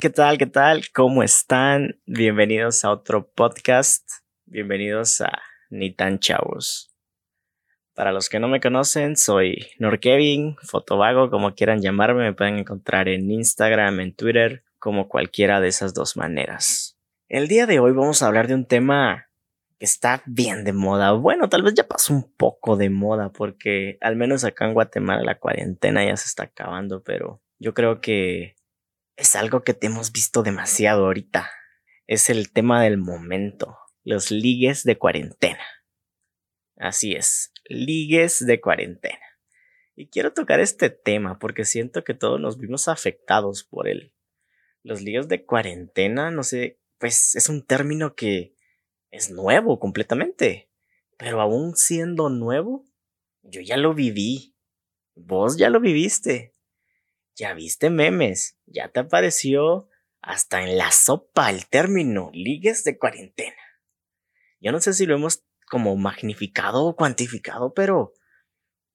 ¿Qué tal? ¿Qué tal? ¿Cómo están? Bienvenidos a otro podcast. Bienvenidos a Ni tan chavos. Para los que no me conocen, soy Norkevin, fotovago, como quieran llamarme, me pueden encontrar en Instagram, en Twitter, como cualquiera de esas dos maneras. El día de hoy vamos a hablar de un tema que está bien de moda. Bueno, tal vez ya pasó un poco de moda porque al menos acá en Guatemala la cuarentena ya se está acabando, pero yo creo que es algo que te hemos visto demasiado ahorita. Es el tema del momento, los ligues de cuarentena. Así es, ligues de cuarentena. Y quiero tocar este tema porque siento que todos nos vimos afectados por él. Los ligues de cuarentena, no sé, pues es un término que es nuevo completamente. Pero aún siendo nuevo, yo ya lo viví. Vos ya lo viviste ya viste memes, ya te apareció hasta en la sopa el término ligues de cuarentena. Yo no sé si lo hemos como magnificado o cuantificado, pero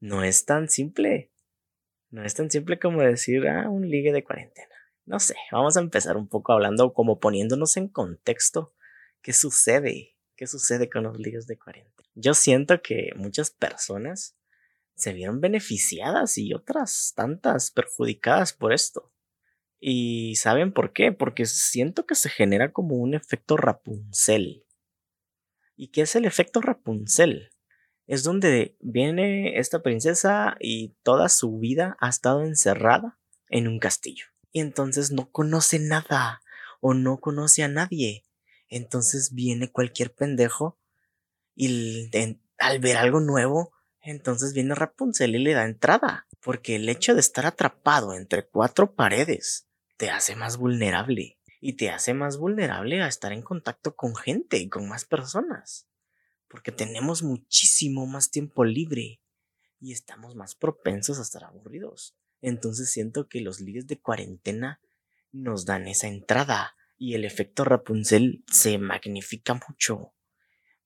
no es tan simple. No es tan simple como decir, ah, un ligue de cuarentena. No sé, vamos a empezar un poco hablando como poniéndonos en contexto. ¿Qué sucede? ¿Qué sucede con los ligues de cuarentena? Yo siento que muchas personas se vieron beneficiadas y otras tantas perjudicadas por esto. ¿Y saben por qué? Porque siento que se genera como un efecto Rapunzel. ¿Y qué es el efecto Rapunzel? Es donde viene esta princesa y toda su vida ha estado encerrada en un castillo. Y entonces no conoce nada o no conoce a nadie. Entonces viene cualquier pendejo y al ver algo nuevo entonces viene Rapunzel y le da entrada, porque el hecho de estar atrapado entre cuatro paredes te hace más vulnerable y te hace más vulnerable a estar en contacto con gente y con más personas, porque tenemos muchísimo más tiempo libre y estamos más propensos a estar aburridos. Entonces siento que los ligues de cuarentena nos dan esa entrada y el efecto Rapunzel se magnifica mucho,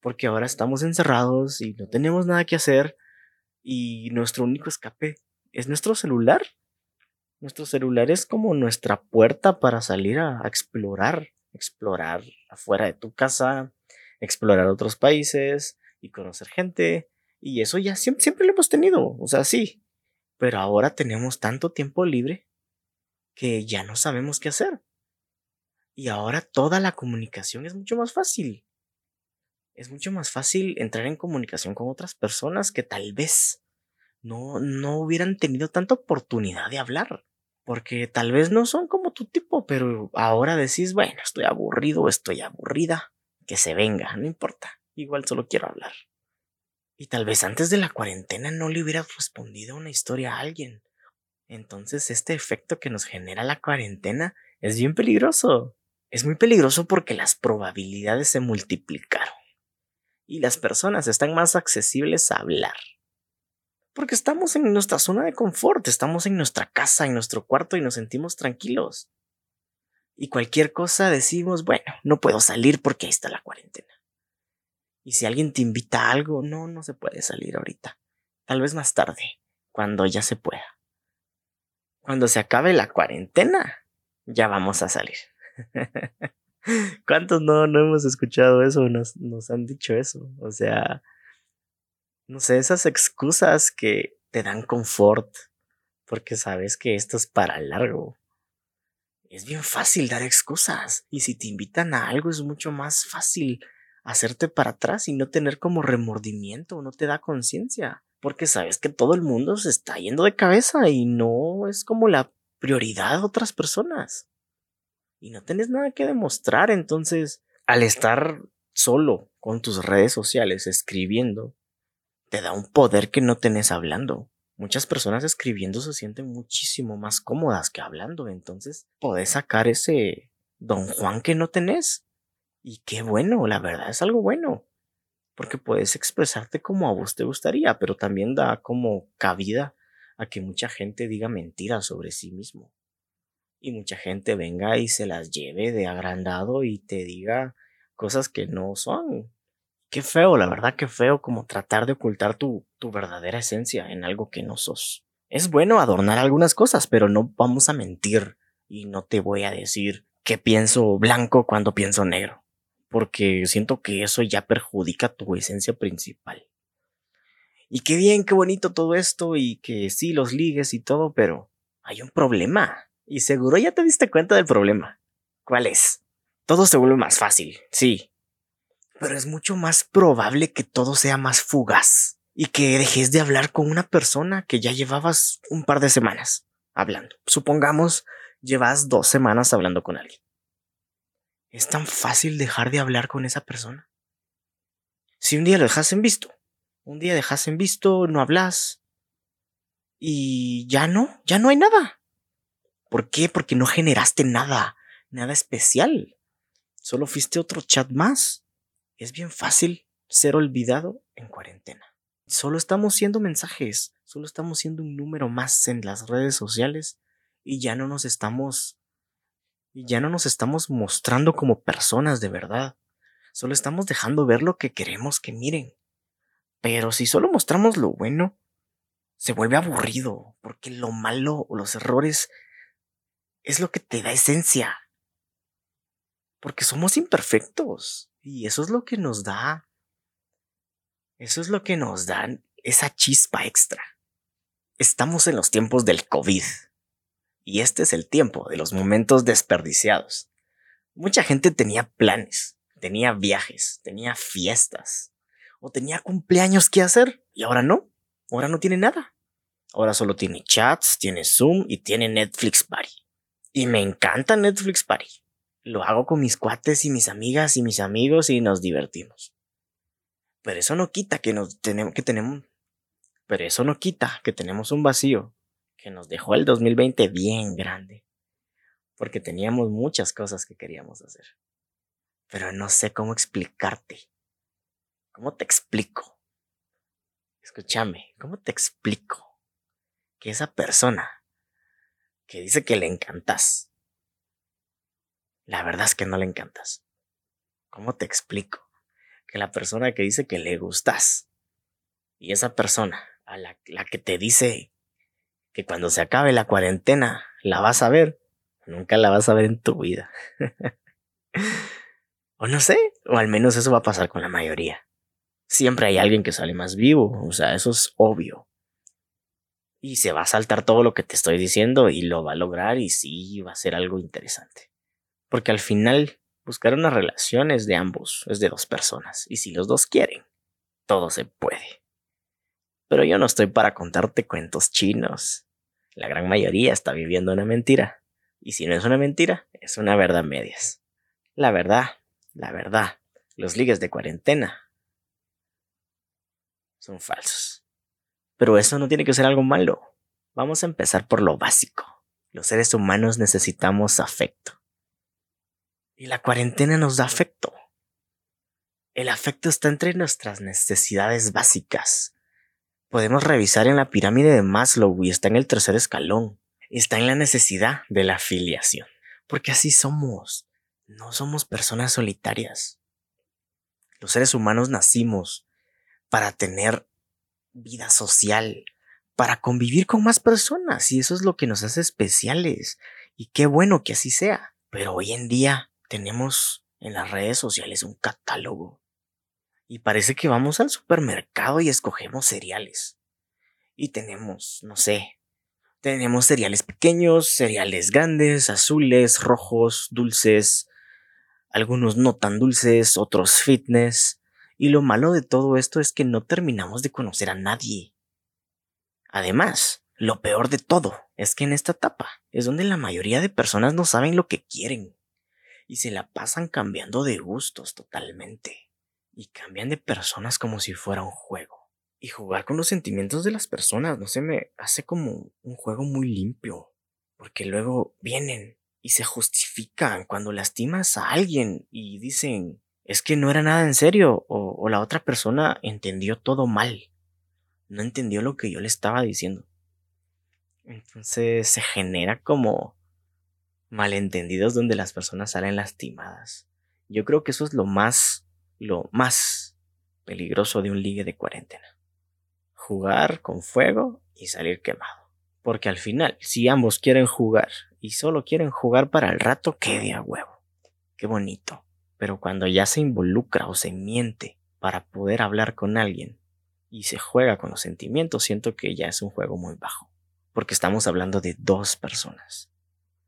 porque ahora estamos encerrados y no tenemos nada que hacer y nuestro único escape es nuestro celular. Nuestro celular es como nuestra puerta para salir a, explorar, explorar afuera de tu casa, explorar otros países y conocer gente. Y eso ya siempre, siempre lo hemos tenido, o sea, sí. Pero ahora tenemos tanto tiempo libre que ya no sabemos qué hacer. Y ahora toda la comunicación es mucho más fácil es mucho más fácil entrar en comunicación con otras personas que tal vez no, no hubieran tenido tanta oportunidad de hablar. Porque tal vez no son como tu tipo, pero ahora decís, bueno, estoy aburrido, estoy aburrida, que se venga, no importa, igual solo quiero hablar. Y tal vez antes de la cuarentena no le hubieras respondido una historia a alguien. Entonces este efecto que nos genera la cuarentena es bien peligroso. Es muy peligroso porque las probabilidades se multiplicaron y las personas están más accesibles a hablar. Porque estamos en nuestra zona de confort, estamos en nuestra casa, en nuestro cuarto y nos sentimos tranquilos. Y cualquier cosa decimos, bueno, no puedo salir porque ahí está la cuarentena. Y si alguien te invita a algo, no, no se puede salir ahorita. Tal vez más tarde, cuando ya se pueda. Cuando se acabe la cuarentena, ya vamos a salir. ¿Cuántos no, no hemos escuchado eso? Nos, nos han dicho eso. O sea, no sé, esas excusas que te dan confort porque sabes que esto es para largo. Es bien fácil dar excusas y si te invitan a algo es mucho más fácil hacerte para atrás y no tener como remordimiento, no te da conciencia, porque sabes que todo el mundo se está yendo de cabeza y no es como la prioridad de otras personas y no tienes nada que demostrar. Entonces, al estar solo con tus redes sociales escribiendo, te da un poder que no tenés hablando. Muchas personas escribiendo se sienten muchísimo más cómodas que hablando. Entonces, podés sacar ese don Juan que no tenés. Y qué bueno, la verdad es algo bueno. Porque puedes expresarte como a vos te gustaría, pero también da como cabida a que mucha gente diga mentiras sobre sí mismo y mucha gente venga y se las lleve de agrandado y te diga cosas que no son. Qué feo, la verdad, qué feo como tratar de ocultar tu, tu verdadera esencia en algo que no sos. Es bueno adornar algunas cosas, pero no vamos a mentir y no te voy a decir que pienso blanco cuando pienso negro, porque siento que eso ya perjudica tu esencia principal. Y qué bien, qué bonito todo esto y que sí, los ligues y todo, pero hay un problema. Y seguro ya te diste cuenta del problema. ¿Cuál es? Todo se vuelve más fácil, sí. Pero es mucho más probable que todo sea más fugaz y que dejes de hablar con una persona que ya llevabas un par de semanas hablando. Supongamos llevas dos semanas hablando con alguien. ¿Es tan fácil dejar de hablar con esa persona? Si un día lo dejas en visto, un día dejas en visto, no hablas y ya no, ya no hay nada. ¿Por qué? Porque no generaste nada, nada especial. Solo fuiste otro chat más. Es bien fácil ser olvidado en cuarentena. Solo estamos siendo mensajes, solo estamos siendo un número más en las redes sociales y ya no nos estamos y ya no nos estamos mostrando como personas de verdad. Solo estamos dejando ver lo que queremos que miren. Pero si solo mostramos lo bueno, se vuelve aburrido, porque lo malo o los errores es lo que te da esencia. Porque somos imperfectos. Y eso es lo que nos da. Eso es lo que nos da esa chispa extra. Estamos en los tiempos del COVID. Y este es el tiempo de los momentos desperdiciados. Mucha gente tenía planes, tenía viajes, tenía fiestas, o tenía cumpleaños que hacer, y ahora no, ahora no tiene nada. Ahora solo tiene chats, tiene Zoom y tiene Netflix Party. Y me encanta Netflix Party lo hago con mis cuates y mis amigas y mis amigos y nos divertimos. Pero eso no quita que nos tenemos que tenemos pero eso no quita que tenemos un vacío que nos dejó el 2020 bien grande, porque teníamos muchas cosas que queríamos hacer. Pero no sé cómo explicarte. ¿Cómo te explico? Escúchame, ¿cómo te explico que esa persona que dice que le encantas, la verdad es que no le encantas. ¿Cómo te explico? Que la persona que dice que le gustas y esa persona a la, que te dice que cuando se acabe la cuarentena la vas a ver, nunca la vas a ver en tu vida. o no sé, o al menos eso va a pasar con la mayoría. Siempre hay alguien que sale más vivo, o sea, eso es obvio. Y se va a saltar todo lo que te estoy diciendo y lo va a lograr y sí va a ser algo interesante. Porque al final, buscar una relación es de ambos, es de dos personas. Y si los dos quieren, todo se puede. Pero yo no estoy para contarte cuentos chinos. La gran mayoría está viviendo una mentira. Y si no es una mentira, es una verdad medias. La verdad, la verdad, los ligues de cuarentena son falsos. Pero eso no tiene que ser algo malo. Vamos a empezar por lo básico. Los seres humanos necesitamos afecto. Y la cuarentena nos da afecto. El afecto está entre nuestras necesidades básicas. Podemos revisar en la pirámide de Maslow y está en el tercer escalón. Está en la necesidad de la afiliación. Porque así somos. No somos personas solitarias. Los seres humanos nacimos para tener vida social, para convivir con más personas y eso es lo que nos hace especiales. Y qué bueno que así sea. Pero hoy en día tenemos en las redes sociales un catálogo. Y parece que vamos al supermercado y escogemos cereales. Y tenemos, no sé, tenemos cereales pequeños, cereales grandes, azules, rojos, dulces, algunos no tan dulces, otros fitness. Y lo malo de todo esto es que no terminamos de conocer a nadie. Además, lo peor de todo es que en esta etapa es donde la mayoría de personas no saben lo que quieren y se la pasan cambiando de gustos totalmente. Y cambian de personas como si fuera un juego. Y jugar con los sentimientos de las personas no se me hace como un juego muy limpio. Porque luego vienen y se justifican cuando lastimas a alguien y dicen, es que no era nada en serio o, la otra persona entendió todo mal. No entendió lo que yo le estaba diciendo. Entonces se genera como malentendidos donde las personas salen lastimadas. Yo creo que eso es lo más, lo más peligroso de un ligue de cuarentena. Jugar con fuego y salir quemado. Porque al final, si ambos quieren jugar y solo quieren jugar para el rato, qué de a huevo. Qué bonito. Pero cuando ya se involucra o se miente para poder hablar con alguien y se juega con los sentimientos, siento que ya es un juego muy bajo. Porque estamos hablando de dos personas.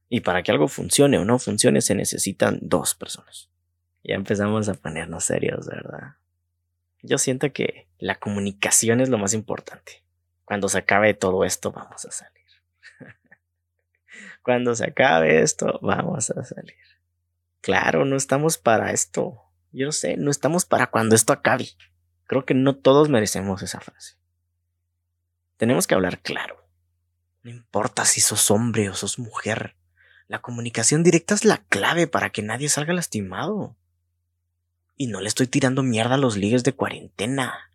Y para que algo funcione o no funcione se necesitan dos personas. Ya empezamos a ponernos serios, ¿verdad? Yo siento que la comunicación es lo más importante. Cuando se acabe todo esto, vamos a salir. Cuando se acabe esto, vamos a salir. Claro, no estamos para esto. Yo sé, no estamos para cuando esto acabe. Creo que no todos merecemos esa frase. Tenemos que hablar claro. No importa si sos hombre o sos mujer. La comunicación directa es la clave para que nadie salga lastimado. Y no le estoy tirando mierda a los ligues de cuarentena.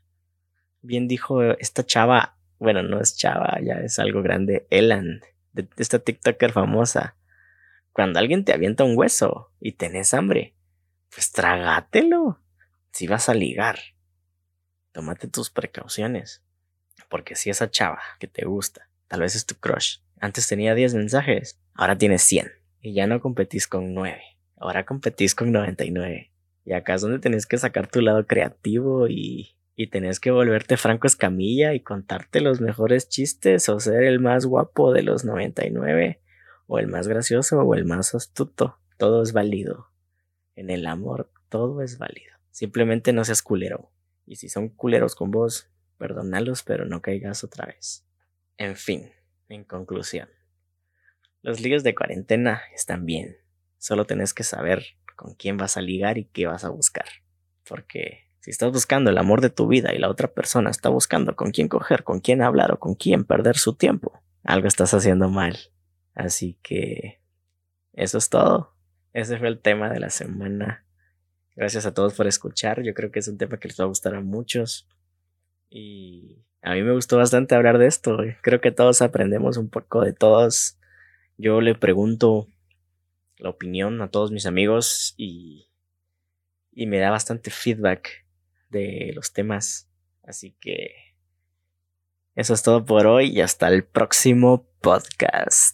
Bien dijo esta chava, bueno, no es chava, ya es algo grande, Elan, de esta TikToker famosa. Cuando alguien te avienta un hueso y tenés hambre, pues trágatelo. Si vas a ligar, tómate tus precauciones. Porque si esa chava que te gusta, tal vez es tu crush, antes tenía 10 mensajes, ahora tienes 100. Y ya no competís con 9, ahora competís con 99. Y acá es donde tenés que sacar tu lado creativo y, y tenés que volverte Franco Escamilla y contarte los mejores chistes o ser el más guapo de los 99 o el más gracioso o el más astuto. Todo es válido. En el amor todo es válido. Simplemente no seas culero. Y si son culeros con vos, perdónalos, pero no caigas otra vez. En fin, en conclusión. Los ligas de cuarentena están bien. Solo tenés que saber con quién vas a ligar y qué vas a buscar. Porque si estás buscando el amor de tu vida y la otra persona está buscando con quién coger, con quién hablar o con quién perder su tiempo, algo estás haciendo mal. Así que eso es todo. Ese fue el tema de la semana. Gracias a todos por escuchar. Yo creo que es un tema que les va a gustar a muchos. Y a mí me gustó bastante hablar de esto. Creo que todos aprendemos un poco de todos. Yo le pregunto la opinión a todos mis amigos y, y me da bastante feedback de los temas. Así que eso es todo por hoy y hasta el próximo podcast.